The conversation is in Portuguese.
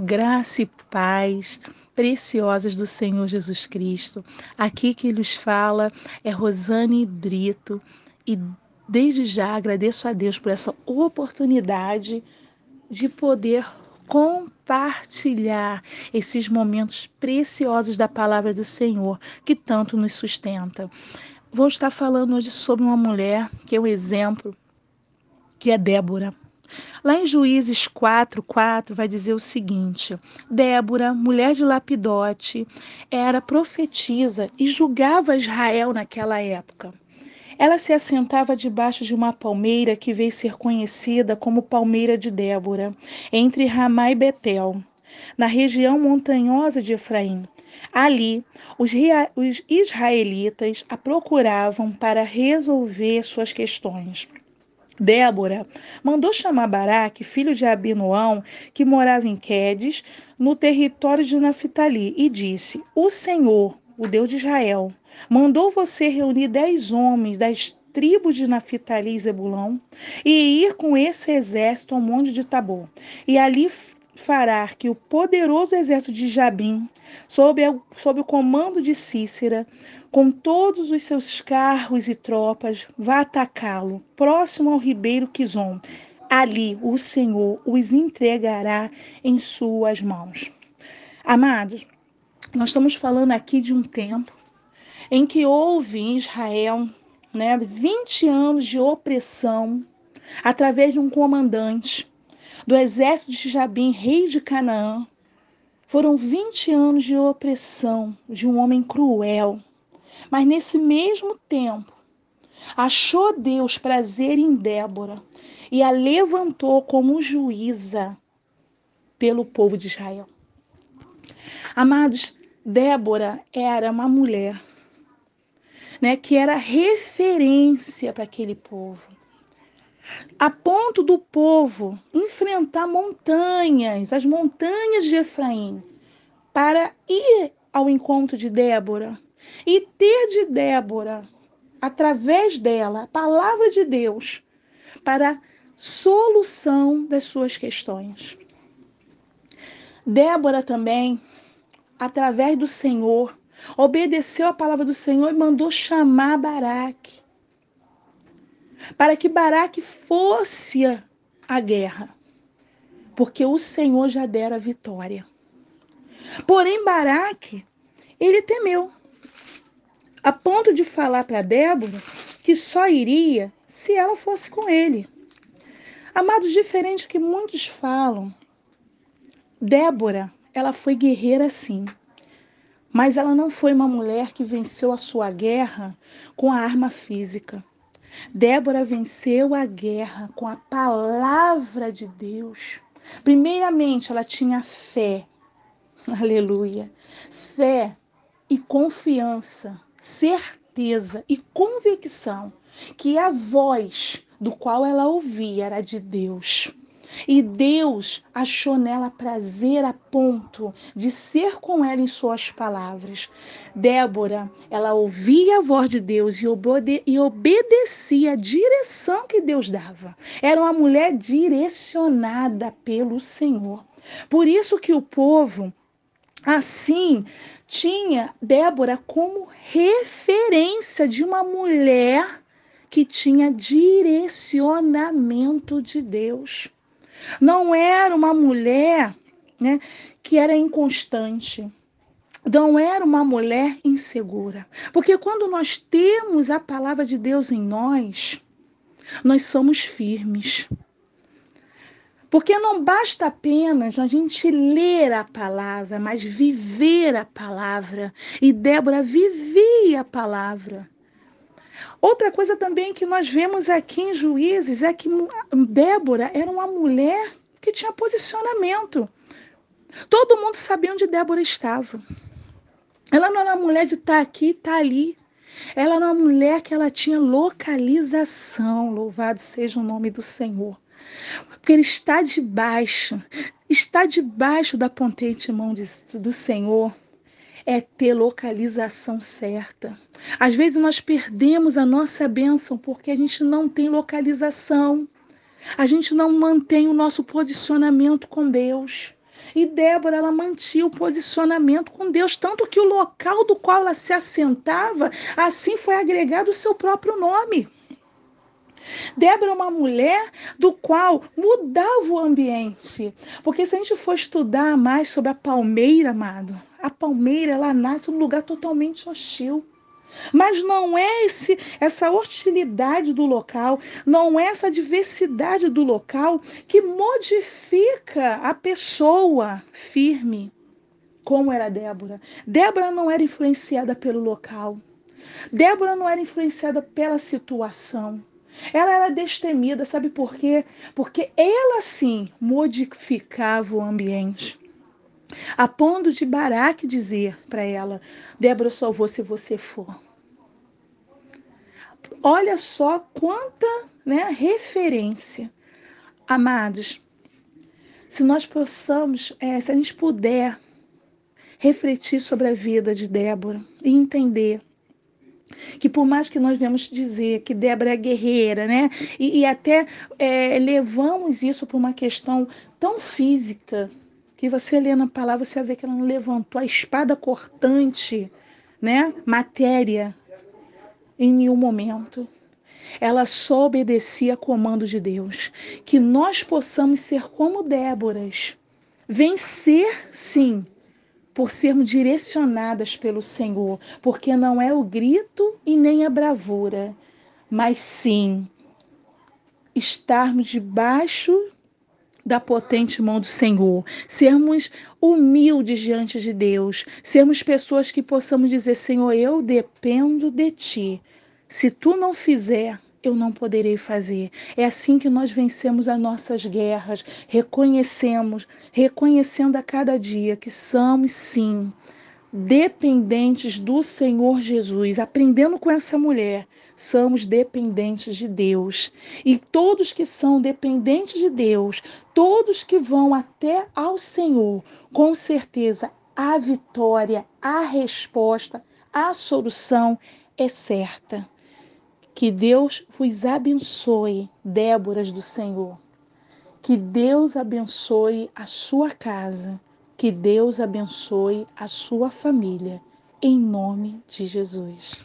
graça e paz preciosas do Senhor Jesus Cristo. Aqui que nos fala é Rosane Brito e desde já agradeço a Deus por essa oportunidade de poder compartilhar esses momentos preciosos da palavra do Senhor que tanto nos sustenta. Vou estar falando hoje sobre uma mulher que é um exemplo, que é Débora. Lá em Juízes 4, 4, vai dizer o seguinte: Débora, mulher de Lapidote, era profetisa e julgava Israel naquela época. Ela se assentava debaixo de uma palmeira que veio ser conhecida como Palmeira de Débora, entre Ramá e Betel, na região montanhosa de Efraim. Ali, os, os israelitas a procuravam para resolver suas questões. Débora mandou chamar Baraque, filho de Abinoão, que morava em Quedes, no território de Naphtali, e disse: O Senhor, o Deus de Israel, mandou você reunir dez homens das tribos de Naphtali e Zebulão e ir com esse exército ao monte de Tabor. E ali fará que o poderoso exército de Jabim, sob, sob o comando de Cícera, com todos os seus carros e tropas, vá atacá-lo, próximo ao ribeiro Quizon. Ali o Senhor os entregará em suas mãos. Amados, nós estamos falando aqui de um tempo em que houve em Israel né, 20 anos de opressão através de um comandante do exército de Jabim, rei de Canaã. Foram 20 anos de opressão de um homem cruel, mas nesse mesmo tempo, achou Deus prazer em Débora e a levantou como juíza pelo povo de Israel. Amados, Débora era uma mulher né, que era referência para aquele povo. A ponto do povo enfrentar montanhas, as montanhas de Efraim, para ir ao encontro de Débora e ter de Débora, através dela, a palavra de Deus para solução das suas questões. Débora também, através do Senhor, obedeceu a palavra do Senhor e mandou chamar Baraque, para que Baraque fosse à guerra, porque o Senhor já dera a vitória. Porém, Baraque, ele temeu a ponto de falar para Débora que só iria se ela fosse com ele. Amados, diferente que muitos falam, Débora, ela foi guerreira sim, mas ela não foi uma mulher que venceu a sua guerra com a arma física. Débora venceu a guerra com a palavra de Deus. Primeiramente, ela tinha fé, aleluia, fé e confiança certeza e convicção que a voz do qual ela ouvia era de Deus. E Deus achou nela prazer a ponto de ser com ela em suas palavras. Débora, ela ouvia a voz de Deus e, obede e obedecia a direção que Deus dava. Era uma mulher direcionada pelo Senhor. Por isso que o povo assim tinha Débora como referência de uma mulher que tinha direcionamento de Deus. Não era uma mulher né, que era inconstante. Não era uma mulher insegura. Porque quando nós temos a palavra de Deus em nós, nós somos firmes. Porque não basta apenas a gente ler a palavra, mas viver a palavra. E Débora vivia a palavra. Outra coisa também que nós vemos aqui em Juízes é que Débora era uma mulher que tinha posicionamento. Todo mundo sabia onde Débora estava. Ela não era uma mulher de estar tá aqui e estar tá ali. Ela era uma mulher que ela tinha localização. Louvado seja o nome do Senhor porque ele está debaixo, está debaixo da potente mão de, do Senhor. É ter localização certa. Às vezes nós perdemos a nossa bênção porque a gente não tem localização. A gente não mantém o nosso posicionamento com Deus. E Débora, ela mantinha o posicionamento com Deus, tanto que o local do qual ela se assentava, assim foi agregado o seu próprio nome. Débora é uma mulher do qual mudava o ambiente. Porque se a gente for estudar mais sobre a palmeira, amado, a palmeira ela nasce num lugar totalmente hostil. Mas não é esse, essa hostilidade do local, não é essa diversidade do local que modifica a pessoa firme, como era Débora. Débora não era influenciada pelo local. Débora não era influenciada pela situação. Ela era destemida, sabe por quê? Porque ela sim modificava o ambiente. A ponto de Baraque dizer para ela: Débora, só vou se você for. Olha só quanta né, referência. Amados, se nós possamos, é, se a gente puder refletir sobre a vida de Débora e entender que por mais que nós vemos dizer que Débora é guerreira, né? E, e até é, levamos isso para uma questão tão física, que você lê na palavra, você vê que ela não levantou a espada cortante, né? Matéria, em nenhum momento. Ela só obedecia a comando de Deus. Que nós possamos ser como Déboras. Vencer, sim, por sermos direcionadas pelo Senhor, porque não é o grito e nem a bravura, mas sim estarmos debaixo da potente mão do Senhor, sermos humildes diante de Deus, sermos pessoas que possamos dizer: Senhor, eu dependo de ti. Se tu não fizer, eu não poderei fazer. É assim que nós vencemos as nossas guerras, reconhecemos, reconhecendo a cada dia que somos sim dependentes do Senhor Jesus, aprendendo com essa mulher, somos dependentes de Deus. E todos que são dependentes de Deus, todos que vão até ao Senhor, com certeza a vitória, a resposta, a solução é certa. Que Deus vos abençoe, Déboras do Senhor. Que Deus abençoe a sua casa. Que Deus abençoe a sua família. Em nome de Jesus.